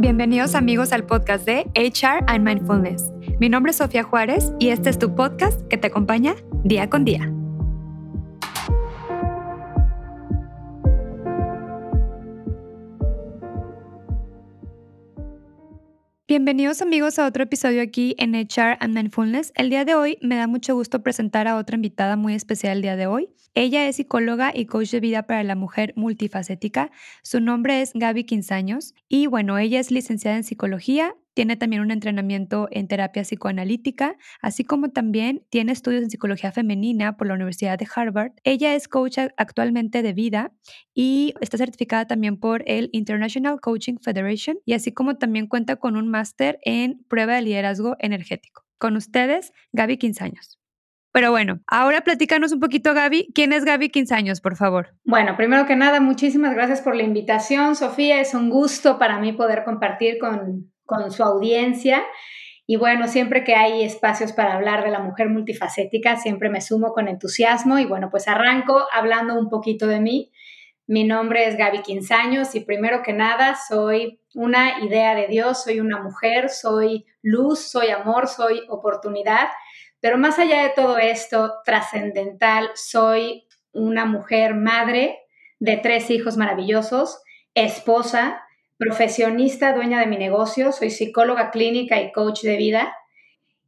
Bienvenidos amigos al podcast de HR and Mindfulness. Mi nombre es Sofía Juárez y este es tu podcast que te acompaña día con día. Bienvenidos amigos a otro episodio aquí en HR and Mindfulness. El día de hoy me da mucho gusto presentar a otra invitada muy especial el día de hoy. Ella es psicóloga y coach de vida para la mujer multifacética. Su nombre es Gaby Quinzaños y bueno, ella es licenciada en psicología, tiene también un entrenamiento en terapia psicoanalítica, así como también tiene estudios en psicología femenina por la Universidad de Harvard. Ella es coach actualmente de vida y está certificada también por el International Coaching Federation y así como también cuenta con un máster en prueba de liderazgo energético. Con ustedes, Gaby Quinzaños. Pero bueno, ahora platícanos un poquito, Gaby. ¿Quién es Gaby Quinzaños, por favor? Bueno, primero que nada, muchísimas gracias por la invitación, Sofía. Es un gusto para mí poder compartir con, con su audiencia. Y bueno, siempre que hay espacios para hablar de la mujer multifacética, siempre me sumo con entusiasmo. Y bueno, pues arranco hablando un poquito de mí. Mi nombre es Gaby Quinzaños y primero que nada soy una idea de Dios, soy una mujer, soy luz, soy amor, soy oportunidad. Pero más allá de todo esto trascendental, soy una mujer madre de tres hijos maravillosos, esposa, profesionista, dueña de mi negocio, soy psicóloga clínica y coach de vida.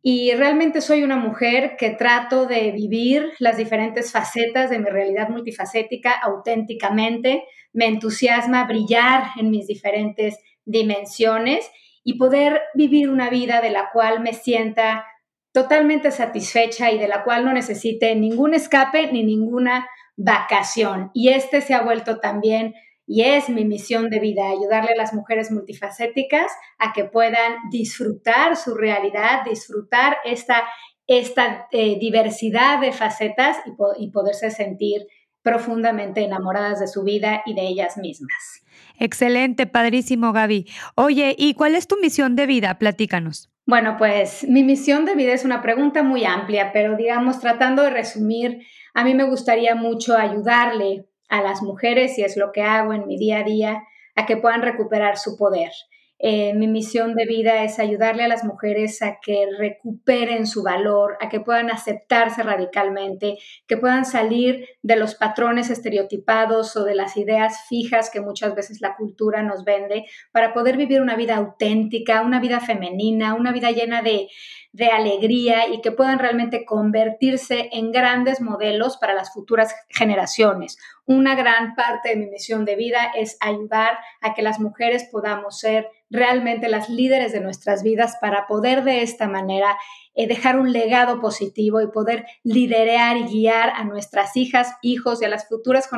Y realmente soy una mujer que trato de vivir las diferentes facetas de mi realidad multifacética auténticamente. Me entusiasma brillar en mis diferentes dimensiones y poder vivir una vida de la cual me sienta totalmente satisfecha y de la cual no necesite ningún escape ni ninguna vacación. Y este se ha vuelto también y es mi misión de vida, ayudarle a las mujeres multifacéticas a que puedan disfrutar su realidad, disfrutar esta, esta eh, diversidad de facetas y, y poderse sentir profundamente enamoradas de su vida y de ellas mismas. Excelente, padrísimo, Gaby. Oye, ¿y cuál es tu misión de vida? Platícanos. Bueno, pues mi misión de vida es una pregunta muy amplia, pero digamos, tratando de resumir, a mí me gustaría mucho ayudarle a las mujeres, y es lo que hago en mi día a día, a que puedan recuperar su poder. Eh, mi misión de vida es ayudarle a las mujeres a que recuperen su valor, a que puedan aceptarse radicalmente, que puedan salir de los patrones estereotipados o de las ideas fijas que muchas veces la cultura nos vende, para poder vivir una vida auténtica, una vida femenina, una vida llena de, de alegría y que puedan realmente convertirse en grandes modelos para las futuras generaciones. Una gran parte de mi misión de vida es ayudar a que las mujeres podamos ser realmente las líderes de nuestras vidas para poder de esta manera eh, dejar un legado positivo y poder liderar y guiar a nuestras hijas, hijos y a las futuras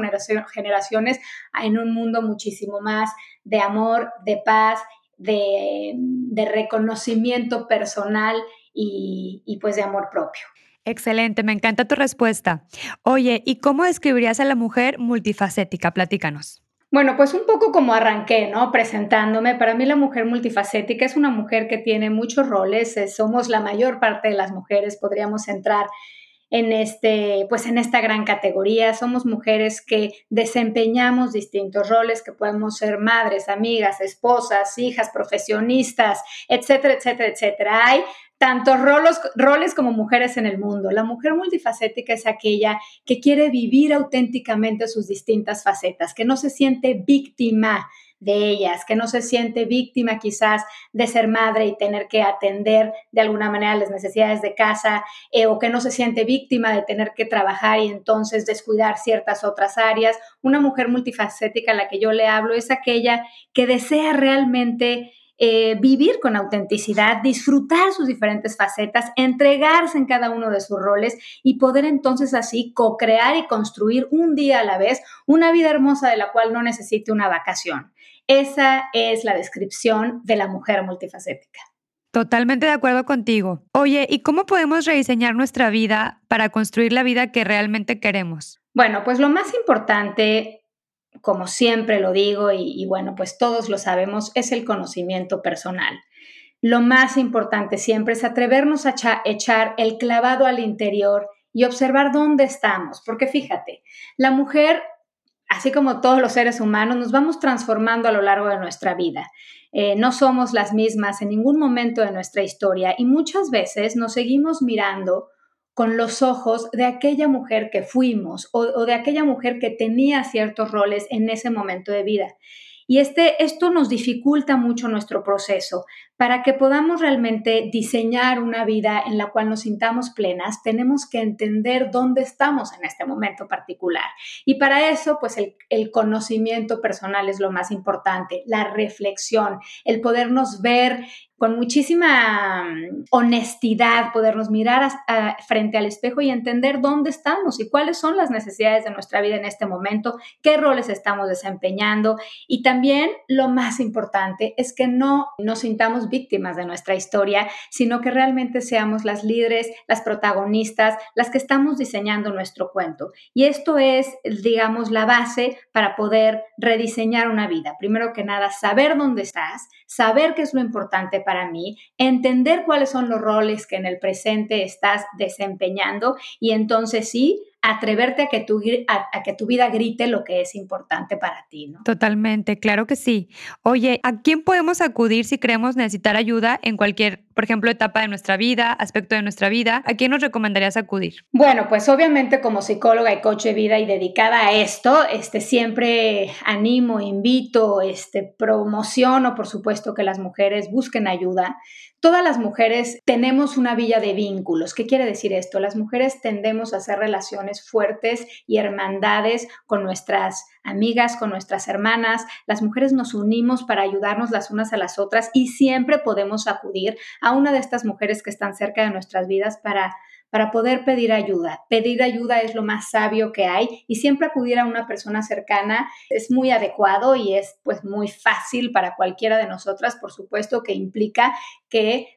generaciones en un mundo muchísimo más de amor, de paz, de, reconocimiento personal y, y pues de amor propio. Excelente, me encanta tu respuesta. Oye, ¿y cómo describirías a la mujer multifacética? Platícanos. Bueno, pues un poco como arranqué, ¿no? Presentándome, para mí la mujer multifacética es una mujer que tiene muchos roles, eh, somos la mayor parte de las mujeres, podríamos entrar en este, pues en esta gran categoría. Somos mujeres que desempeñamos distintos roles, que podemos ser madres, amigas, esposas, hijas, profesionistas, etcétera, etcétera, etcétera. Hay tantos roles, roles como mujeres en el mundo. La mujer multifacética es aquella que quiere vivir auténticamente sus distintas facetas, que no se siente víctima de ellas, que no se siente víctima quizás de ser madre y tener que atender de alguna manera las necesidades de casa, eh, o que no se siente víctima de tener que trabajar y entonces descuidar ciertas otras áreas. Una mujer multifacética a la que yo le hablo es aquella que desea realmente eh, vivir con autenticidad, disfrutar sus diferentes facetas, entregarse en cada uno de sus roles y poder entonces así co-crear y construir un día a la vez una vida hermosa de la cual no necesite una vacación. Esa es la descripción de la mujer multifacética. Totalmente de acuerdo contigo. Oye, ¿y cómo podemos rediseñar nuestra vida para construir la vida que realmente queremos? Bueno, pues lo más importante como siempre lo digo y, bueno, pues todos lo sabemos, es el conocimiento personal. Lo más importante siempre es atrevernos a echar el clavado al interior y observar dónde estamos, porque fíjate, la mujer así como todos los seres humanos, nos vamos transformando a lo largo de nuestra vida. Eh, no somos las mismas en ningún momento de nuestra historia y muchas veces nos seguimos mirando con los ojos de aquella mujer que fuimos o, de aquella mujer que tenía ciertos roles en ese momento de vida. Y este, esto nos dificulta mucho nuestro proceso. Para que podamos realmente diseñar una vida en la cual nos sintamos plenas, tenemos que entender dónde estamos en este momento particular. Y para eso, pues el, conocimiento personal es lo más importante, la reflexión, el podernos ver con muchísima mm, honestidad, podernos mirar frente al espejo y entender dónde estamos y cuáles son las necesidades de nuestra vida en este momento, qué roles estamos desempeñando y también lo más importante es que no nos sintamos víctimas de nuestra historia, sino que realmente seamos las líderes, las protagonistas, las que estamos diseñando nuestro cuento. Y esto es, digamos, la base para poder rediseñar una vida. Primero que nada, saber dónde estás, saber qué es lo importante para mí, entender cuáles son los roles que en el presente estás desempeñando y entonces sí, atreverte a que, tu, a, que tu vida grite lo que es importante para ti, ¿no? Totalmente, claro que sí. Oye, ¿a quién podemos acudir si creemos necesitar ayuda en cualquier, por ejemplo, etapa de nuestra vida, aspecto de nuestra vida? ¿A quién nos recomendarías acudir? Bueno, pues obviamente como psicóloga y coach de vida y dedicada a esto, este, siempre animo, invito, este, promociono, por supuesto, que las mujeres busquen ayuda. Todas las mujeres tenemos una villa de vínculos. ¿Qué quiere decir esto? Las mujeres tendemos a hacer relaciones fuertes y hermandades con nuestras amigas, con nuestras hermanas. Las mujeres nos unimos para ayudarnos las unas a las otras y siempre podemos acudir a una de estas mujeres que están cerca de nuestras vidas para para poder pedir ayuda. Pedir ayuda es lo más sabio que hay y siempre acudir a una persona cercana es muy adecuado y es pues muy fácil para cualquiera de nosotras, por supuesto que implica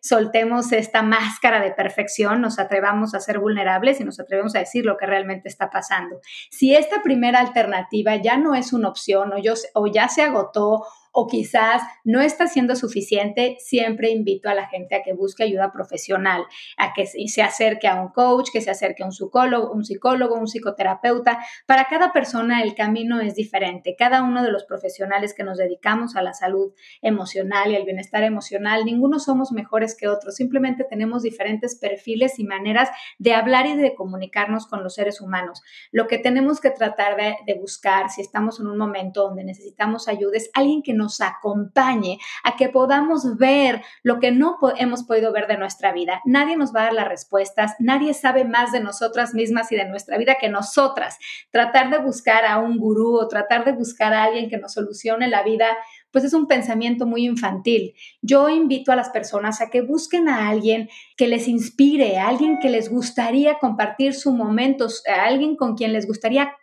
soltemos esta máscara de perfección, nos atrevamos a ser vulnerables y nos atrevemos a decir lo que realmente está pasando. Si esta primera alternativa ya no es una opción o ya se agotó o quizás no está siendo suficiente, siempre invito a la gente a que busque ayuda profesional, a que se acerque a un coach, que se acerque a un psicólogo, un psicólogo, un psicoterapeuta. Para cada persona el camino es diferente. Cada uno de los profesionales que nos dedicamos a la salud emocional y al bienestar emocional, ninguno somos mejores que otros, simplemente tenemos diferentes perfiles y maneras de hablar y de comunicarnos con los seres humanos. Lo que tenemos que tratar de, buscar si estamos en un momento donde necesitamos ayuda es alguien que nos acompañe a que podamos ver lo que no hemos podido ver de nuestra vida. Nadie nos va a dar las respuestas, nadie sabe más de nosotras mismas y de nuestra vida que nosotras. Tratar de buscar a un gurú o tratar de buscar a alguien que nos solucione la vida, pues es un pensamiento muy infantil. Yo invito a las personas a que busquen a alguien que les inspire, a alguien que les gustaría compartir su momento, a alguien con quien les gustaría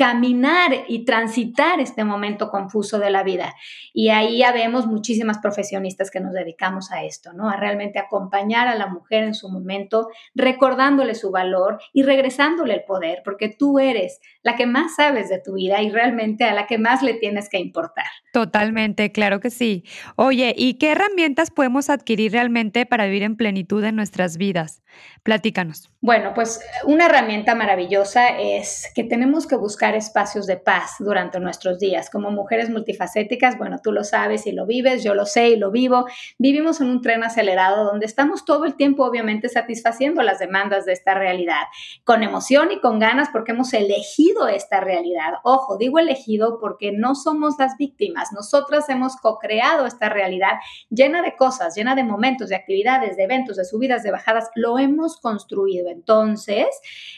caminar y transitar este momento confuso de la vida. Y ahí ya vemos muchísimas profesionistas que nos dedicamos a esto, ¿no? A realmente acompañar a la mujer en su momento, recordándole su valor y regresándole el poder, porque tú eres la que más sabes de tu vida y realmente a la que más le tienes que importar. Totalmente, claro que sí. Oye, ¿y qué herramientas podemos adquirir realmente para vivir en plenitud en nuestras vidas? Platícanos. Bueno, pues una herramienta maravillosa es que tenemos que buscar espacios de paz durante nuestros días. Como mujeres multifacéticas, bueno, tú lo sabes y lo vives, yo lo sé y lo vivo. Vivimos en un tren acelerado donde estamos todo el tiempo, obviamente, satisfaciendo las demandas de esta realidad, con emoción y con ganas porque hemos elegido esta realidad. Ojo, digo elegido porque no somos las víctimas. Nosotras hemos co-creado esta realidad llena de cosas, llena de momentos, de actividades, de eventos, de subidas, de bajadas. Lo hemos construido. Entonces,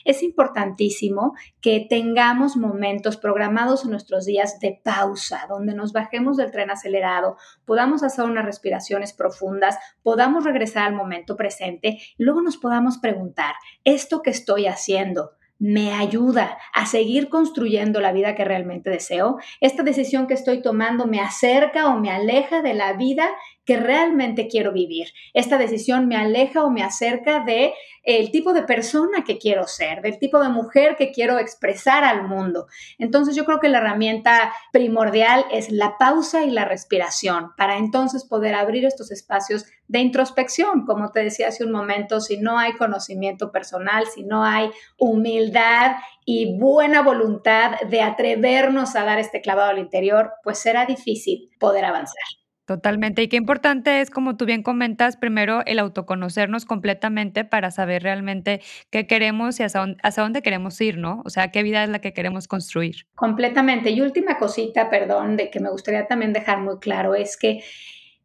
es importantísimo que tengamos momentos programados en nuestros días de pausa, donde nos bajemos del tren acelerado, podamos hacer unas respiraciones profundas, podamos regresar al momento presente y luego nos podamos preguntar, ¿esto que estoy haciendo? me ayuda a seguir construyendo la vida que realmente deseo? ¿Esta decisión que estoy tomando me acerca o me aleja de la vida que realmente quiero vivir. Esta decisión me aleja o me acerca de el tipo de persona que quiero ser, del tipo de mujer que quiero expresar al mundo. Entonces yo creo que la herramienta primordial es la pausa y la respiración para entonces poder abrir estos espacios de introspección. Como te decía hace un momento, si no hay conocimiento personal, si no hay humildad y buena voluntad de atrevernos a dar este clavado al interior, pues será difícil poder avanzar. Totalmente. Y qué importante es, como tú bien comentas, primero el autoconocernos completamente para saber realmente qué queremos y hacia dónde, queremos ir, ¿no? O sea, qué vida es la que queremos construir. Completamente. Y última cosita, perdón, de que me gustaría también dejar muy claro, es que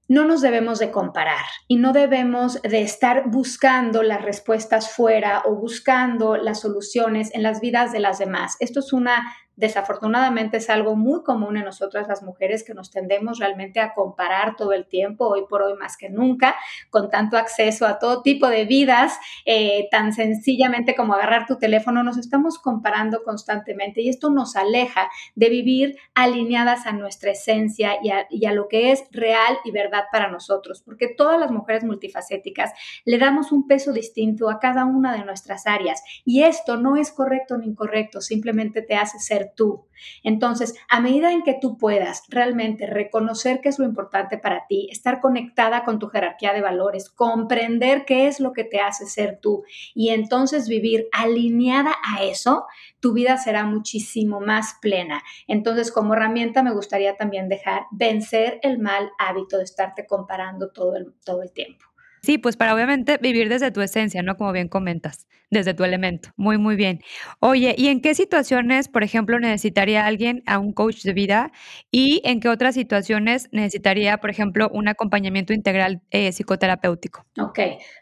no nos debemos de comparar y no debemos de estar buscando las respuestas fuera o buscando las soluciones en las vidas de las demás. Esto es una desafortunadamente es algo muy común en nosotras las mujeres que nos tendemos realmente a comparar todo el tiempo, hoy por hoy más que nunca, con tanto acceso a todo tipo de vidas, eh, tan sencillamente como agarrar tu teléfono, nos estamos comparando constantemente y esto nos aleja de vivir alineadas a nuestra esencia y a, y a lo que es real y verdad para nosotros, porque todas las mujeres multifacéticas le damos un peso distinto a cada una de nuestras áreas y esto no es correcto ni incorrecto, simplemente te hace ser tú. Entonces, a medida en que tú puedas realmente reconocer qué es lo importante para ti, estar conectada con tu jerarquía de valores, comprender qué es lo que te hace ser tú y entonces vivir alineada a eso, tu vida será muchísimo más plena. Entonces, como herramienta me gustaría también dejar vencer el mal hábito de estarte comparando todo el, todo el tiempo. Sí, pues para obviamente vivir desde tu esencia, ¿no? Como bien comentas, desde tu elemento. Muy, muy bien. Oye, ¿y en qué situaciones, por ejemplo, necesitaría alguien a un coach de vida? ¿Y en qué otras situaciones necesitaría, por ejemplo, un acompañamiento integral eh, psicoterapéutico? Ok,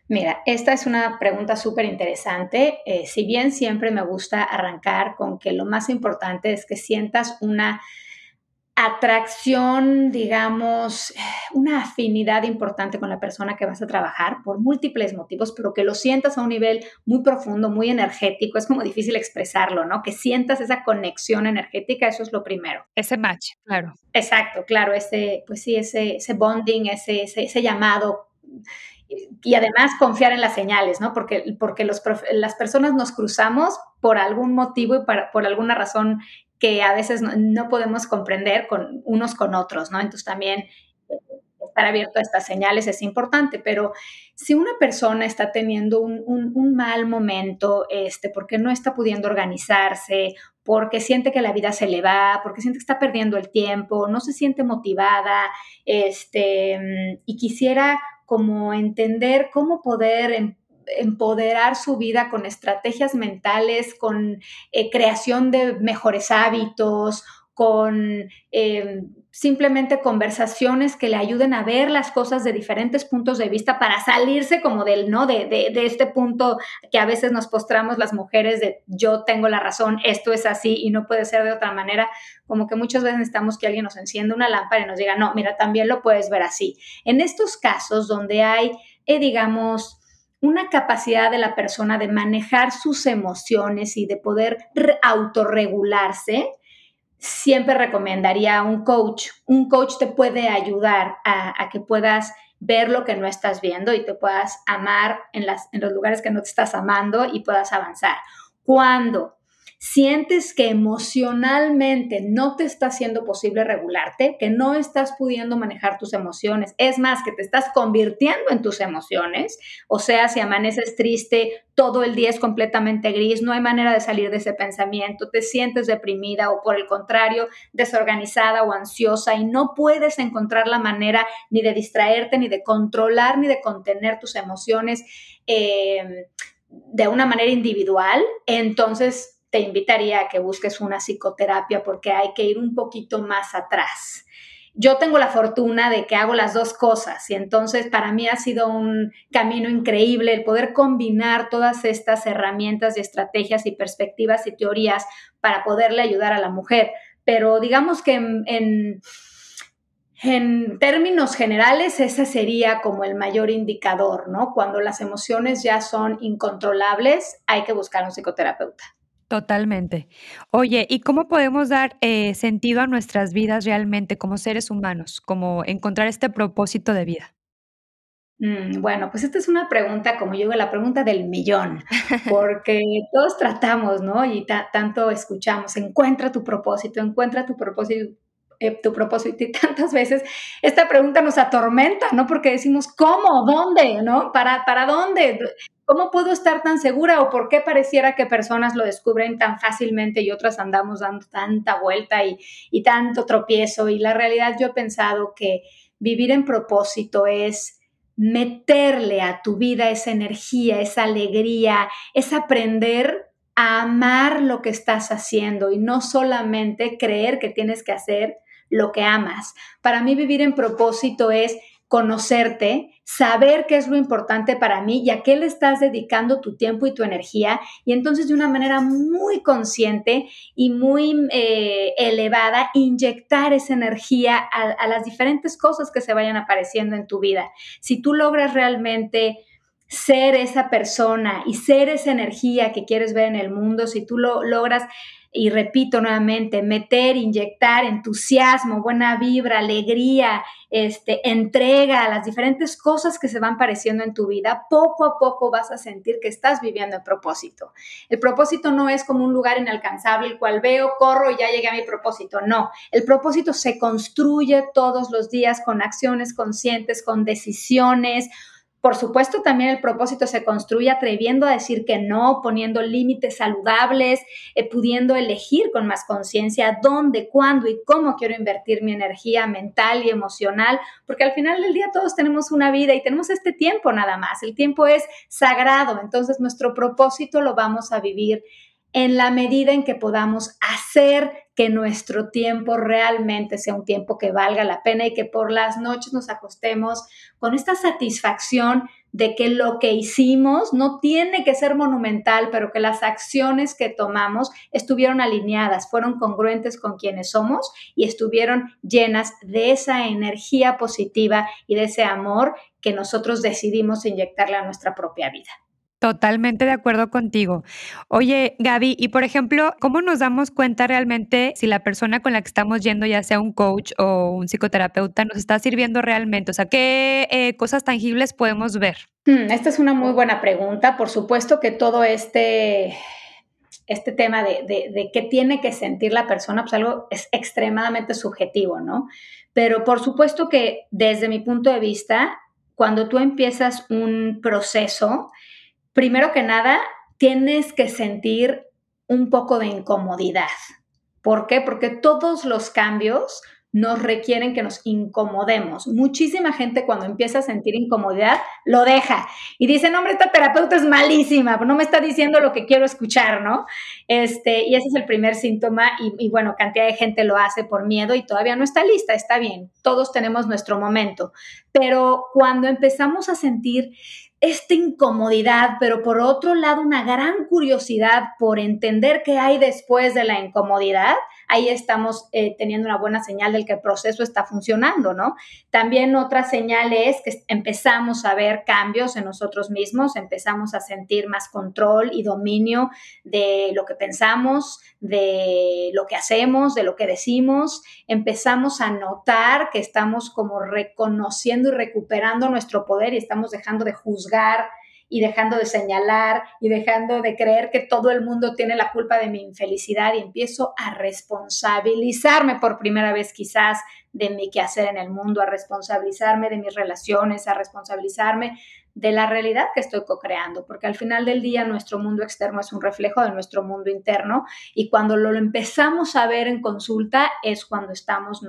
mira, esta es una pregunta súper interesante. Eh, si bien siempre me gusta arrancar con que lo más importante es que sientas una atracción, digamos, una afinidad importante con la persona que vas a trabajar por múltiples motivos, pero que lo sientas a un nivel muy profundo, muy energético, es como difícil expresarlo, ¿no? Que sientas esa conexión energética, eso es lo primero. Ese match, claro. Exacto, claro, ese, pues sí, ese, ese bonding, ese, ese, llamado y además confiar en las señales, ¿no? Porque, porque los, las personas nos cruzamos por algún motivo y para, por alguna razón que a veces no, podemos comprender con unos con otros, ¿no? Entonces también eh, estar abierto a estas señales es importante, pero si una persona está teniendo un, mal momento, este, porque no está pudiendo organizarse, porque siente que la vida se le va, porque siente que está perdiendo el tiempo, no se siente motivada, este, y quisiera como entender cómo poder em, empoderar su vida con estrategias mentales, con eh, creación de mejores hábitos, con eh, simplemente conversaciones que le ayuden a ver las cosas de diferentes puntos de vista para salirse como del, ¿no? De, de, este punto que a veces nos postramos las mujeres de yo tengo la razón, esto es así y no puede ser de otra manera, como que muchas veces necesitamos que alguien nos encienda una lámpara y nos diga, no, mira, también lo puedes ver así. En estos casos donde hay, eh, digamos, una capacidad de la persona de manejar sus emociones y de poder autorregularse, siempre recomendaría un coach. Un coach te puede ayudar a, que puedas ver lo que no estás viendo y te puedas amar en, en los lugares que no te estás amando y puedas avanzar. Cuando sientes que emocionalmente no te está siendo posible regularte, que no estás pudiendo manejar tus emociones, es más, que te estás convirtiendo en tus emociones, o sea, si amaneces triste, todo el día es completamente gris, no hay manera de salir de ese pensamiento, te sientes deprimida o por el contrario, desorganizada o ansiosa y no puedes encontrar la manera ni de distraerte, ni de controlar, ni de contener tus emociones. Eh, de una manera individual, entonces te invitaría a que busques una psicoterapia porque hay que ir un poquito más atrás. Yo tengo la fortuna de que hago las dos cosas y entonces para mí ha sido un camino increíble el poder combinar todas estas herramientas y estrategias y perspectivas y teorías para poderle ayudar a la mujer. Pero digamos que en, en términos generales, ese sería como el mayor indicador, ¿no? Cuando las emociones ya son incontrolables, hay que buscar un psicoterapeuta. Totalmente. Oye, ¿y cómo podemos dar eh, sentido a nuestras vidas realmente como seres humanos? Como encontrar este propósito de vida. Mm, bueno, pues esta es una pregunta, como yo digo, la pregunta del millón, porque todos tratamos, ¿no? Y tanto escuchamos, encuentra tu propósito, encuentra tu propósito, eh, tu propósito, y tantas veces esta pregunta nos atormenta, ¿no? Porque decimos, ¿cómo? ¿Dónde? ¿No? ¿Para, para dónde? ¿Cómo puedo estar tan segura o por qué pareciera que personas lo descubren tan fácilmente y otras andamos dando tanta vuelta y, y tanto tropiezo? Y la realidad yo he pensado que vivir en propósito es meterle a tu vida esa energía, esa alegría, es aprender a amar lo que estás haciendo y no solamente creer que tienes que hacer lo que amas. Para mí vivir en propósito es conocerte, saber qué es lo importante para mí y a qué le estás dedicando tu tiempo y tu energía. Y entonces de una manera muy consciente y muy eh, elevada, inyectar esa energía a, a las diferentes cosas que se vayan apareciendo en tu vida. Si tú logras realmente ser esa persona y ser esa energía que quieres ver en el mundo, si tú lo logras y repito nuevamente, meter, inyectar entusiasmo, buena vibra, alegría, este, entrega las diferentes cosas que se van pareciendo en tu vida, poco a poco vas a sentir que estás viviendo el propósito. El propósito no es como un lugar inalcanzable, el cual veo, corro y ya llegué a mi propósito. No, el propósito se construye todos los días con acciones conscientes, con decisiones, por supuesto, también el propósito se construye atreviendo a decir que no, poniendo límites saludables, eh, pudiendo elegir con más conciencia dónde, cuándo y cómo quiero invertir mi energía mental y emocional, porque al final del día todos tenemos una vida y tenemos este tiempo nada más. El tiempo es sagrado, entonces nuestro propósito lo vamos a vivir en la medida en que podamos hacer que nuestro tiempo realmente sea un tiempo que valga la pena y que por las noches nos acostemos con esta satisfacción de que lo que hicimos no tiene que ser monumental, pero que las acciones que tomamos estuvieron alineadas, fueron congruentes con quienes somos y estuvieron llenas de esa energía positiva y de ese amor que nosotros decidimos inyectarle a nuestra propia vida. Totalmente de acuerdo contigo. Oye, Gaby, y por ejemplo, ¿cómo nos damos cuenta realmente si la persona con la que estamos yendo, ya sea un coach o un psicoterapeuta, nos está sirviendo realmente? O sea, ¿qué eh, cosas tangibles podemos ver? Hmm, esta es una muy buena pregunta. Por supuesto que todo este, este tema de, de, qué tiene que sentir la persona, pues algo es extremadamente subjetivo, ¿no? Pero por supuesto que desde mi punto de vista, cuando tú empiezas un proceso, primero que nada, tienes que sentir un poco de incomodidad. ¿Por qué? Porque todos los cambios nos requieren que nos incomodemos. Muchísima gente cuando empieza a sentir incomodidad lo deja y dice, no, hombre, esta terapeuta es malísima, no me está diciendo lo que quiero escuchar, ¿no? Este, y ese es el primer síntoma y, y bueno, cantidad de gente lo hace por miedo y todavía no está lista, está bien, todos tenemos nuestro momento, pero cuando empezamos a sentir esta incomodidad, pero por otro lado una gran curiosidad por entender qué hay después de la incomodidad, ahí estamos eh, teniendo una buena señal del que el proceso está funcionando, ¿no? También otra señal es que empezamos a ver cambios en nosotros mismos, empezamos a sentir más control y dominio de lo que pensamos, de lo que hacemos, de lo que decimos, empezamos a notar que estamos como reconociendo y recuperando nuestro poder y estamos dejando de juzgar y dejando de señalar y dejando de creer que todo el mundo tiene la culpa de mi infelicidad y empiezo a responsabilizarme por primera vez quizás de mi quehacer en el mundo, a responsabilizarme de mis relaciones, a responsabilizarme de la realidad que estoy co-creando, porque al final del día nuestro mundo externo es un reflejo de nuestro mundo interno y cuando lo empezamos a ver en consulta es cuando estamos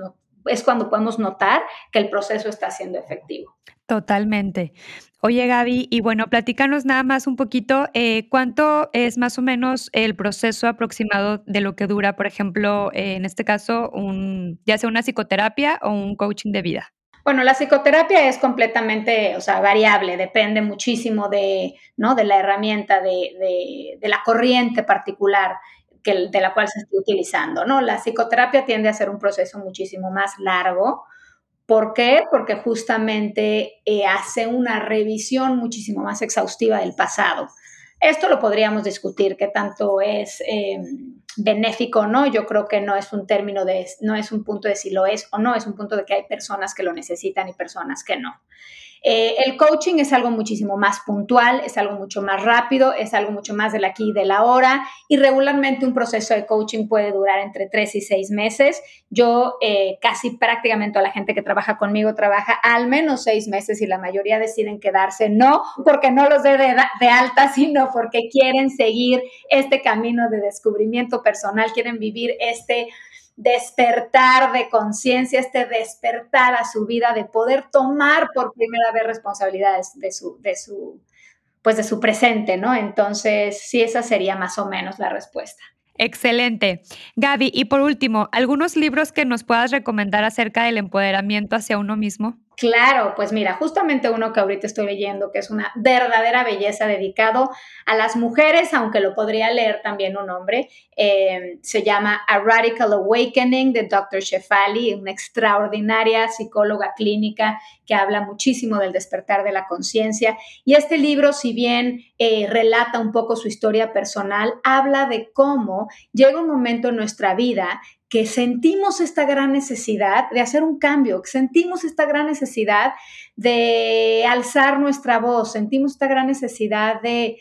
es cuando podemos notar que el proceso está siendo efectivo. Totalmente. Oye, Gaby, y bueno, platícanos nada más un poquito, eh, ¿cuánto es más o menos el proceso aproximado de lo que dura, por ejemplo, eh, en este caso, un, ya sea una psicoterapia o un coaching de vida? Bueno, la psicoterapia es completamente, o sea, variable, depende muchísimo de, ¿no? de la herramienta, de, de la corriente particular que, de la cual se esté utilizando, ¿no? La psicoterapia tiende a ser un proceso muchísimo más largo, ¿Por qué? Porque justamente eh, hace una revisión muchísimo más exhaustiva del pasado. Esto lo podríamos discutir, qué tanto es em, benéfico o no. Yo creo que no es un término de, no es un punto de si lo es o no, es un punto de que hay personas que lo necesitan y personas que no. Eh, el coaching es algo muchísimo más puntual, es algo mucho más rápido, es algo mucho más del aquí y de la hora y regularmente un proceso de coaching puede durar entre tres y seis meses. Yo eh, casi prácticamente toda la gente que trabaja conmigo trabaja al menos seis meses y la mayoría deciden quedarse, no porque no los dé de, de alta, sino porque quieren seguir este camino de descubrimiento personal, quieren vivir este despertar de conciencia, este despertar a su vida, de poder tomar por primera vez responsabilidades de su, de su, pues de su presente, ¿no? Entonces, sí, esa sería más o menos la respuesta. Excelente. Gaby, y por último, ¿algunos libros que nos puedas recomendar acerca del empoderamiento hacia uno mismo? Claro, pues mira, justamente uno que ahorita estoy leyendo, que es una verdadera belleza dedicado a las mujeres, aunque lo podría leer también un hombre, eh, se llama A Radical Awakening de Dr. Shefali, una extraordinaria psicóloga clínica que habla muchísimo del despertar de la conciencia. Y este libro, si bien eh, relata un poco su historia personal, habla de cómo llega un momento en nuestra vida que sentimos esta gran necesidad de hacer un cambio, que sentimos esta gran necesidad de alzar nuestra voz, sentimos esta gran necesidad de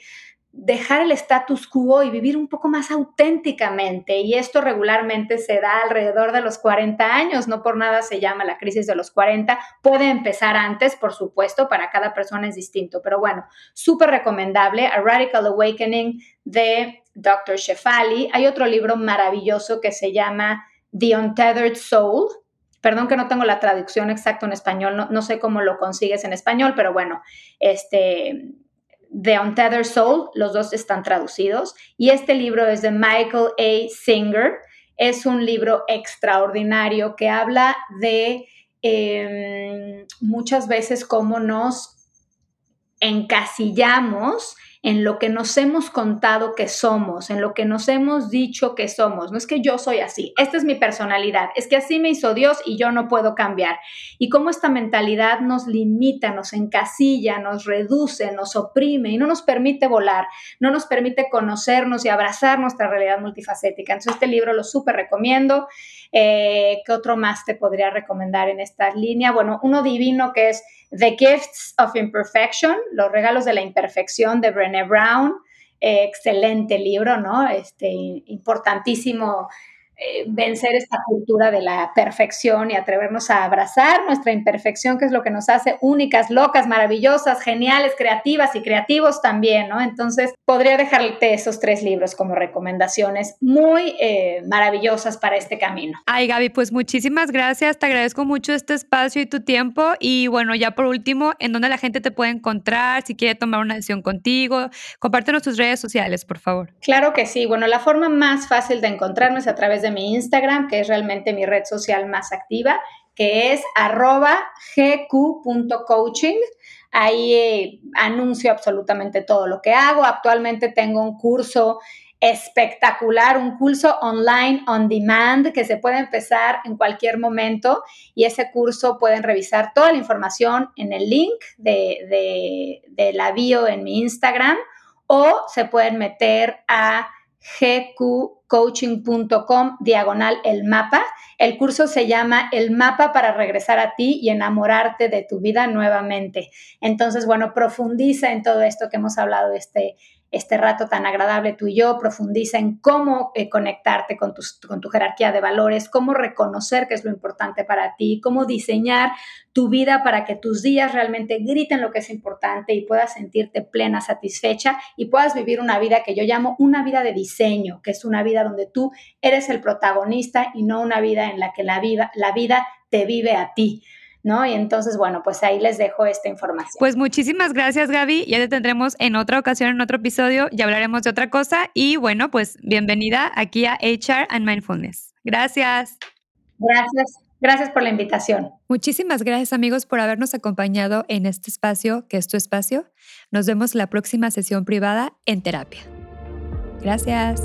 dejar el status quo y vivir un poco más auténticamente. Y esto regularmente se da alrededor de los 40 años, no por nada se llama la crisis de los 40. Puede empezar antes, por supuesto, para cada persona es distinto, pero bueno, súper recomendable, A Radical Awakening de Dr. Shefali. Hay otro libro maravilloso que se llama The Untethered Soul. Perdón que no tengo la traducción exacta en español, no, no sé cómo lo consigues en español, pero bueno, este, The Untethered Soul, los dos están traducidos. Y este libro es de Michael A. Singer. Es un libro extraordinario que habla de em, muchas veces cómo nos encasillamos en lo que nos hemos contado que somos, en lo que nos hemos dicho que somos. No es que yo soy así, esta es mi personalidad, es que así me hizo Dios y yo no puedo cambiar. Y cómo esta mentalidad nos limita, nos encasilla, nos reduce, nos oprime y no nos permite volar, no nos permite conocernos y abrazar nuestra realidad multifacética. Entonces este libro lo súper recomiendo. Eh, ¿Qué otro más te podría recomendar en esta línea? Bueno, uno divino que es The Gifts of Imperfection, Los regalos de la imperfección de Brené Brown. Eh, excelente libro, ¿no? Este, importantísimo eh, vencer esta cultura de la perfección y atrevernos a abrazar nuestra imperfección, que es lo que nos hace únicas, locas, maravillosas, geniales, creativas y creativos también, ¿no? Entonces, podría dejarte esos tres libros como recomendaciones muy eh, maravillosas para este camino. Ay, Gaby, pues muchísimas gracias, te agradezco mucho este espacio y tu tiempo. Y bueno, ya por último, ¿en dónde la gente te puede encontrar? Si quiere tomar una decisión contigo, compártenos tus redes sociales, por favor. Claro que sí. Bueno, la forma más fácil de encontrarnos es a través de mi Instagram, que es realmente mi red social más activa, que es arroba gq.coaching. Ahí eh, anuncio absolutamente todo lo que hago. Actualmente tengo un curso espectacular, un curso online on demand que se puede empezar en cualquier momento y ese curso pueden revisar toda la información en el link de, de, de la bio en mi Instagram o se pueden meter a gqcoaching.com diagonal el mapa. El curso se llama El mapa para regresar a ti y enamorarte de tu vida nuevamente. Entonces, bueno, profundiza en todo esto que hemos hablado este, este rato tan agradable tú y yo, profundiza en cómo eh, conectarte con, con tu jerarquía de valores, cómo reconocer qué es lo importante para ti, cómo diseñar tu vida para que tus días realmente griten lo que es importante y puedas sentirte plena, satisfecha y puedas vivir una vida que yo llamo una vida de diseño, que es una vida donde tú eres el protagonista y no una vida en la que la vida, la vida te vive a ti. ¿No? Y entonces, bueno, pues ahí les dejo esta información. Pues muchísimas gracias, Gaby. Ya te tendremos en otra ocasión, en otro episodio, y hablaremos de otra cosa. Y bueno, pues bienvenida aquí a HR and Mindfulness. Gracias. Gracias. Gracias por la invitación. Muchísimas gracias amigos por habernos acompañado en este espacio, que es tu espacio. Nos vemos la próxima sesión privada en terapia. Gracias.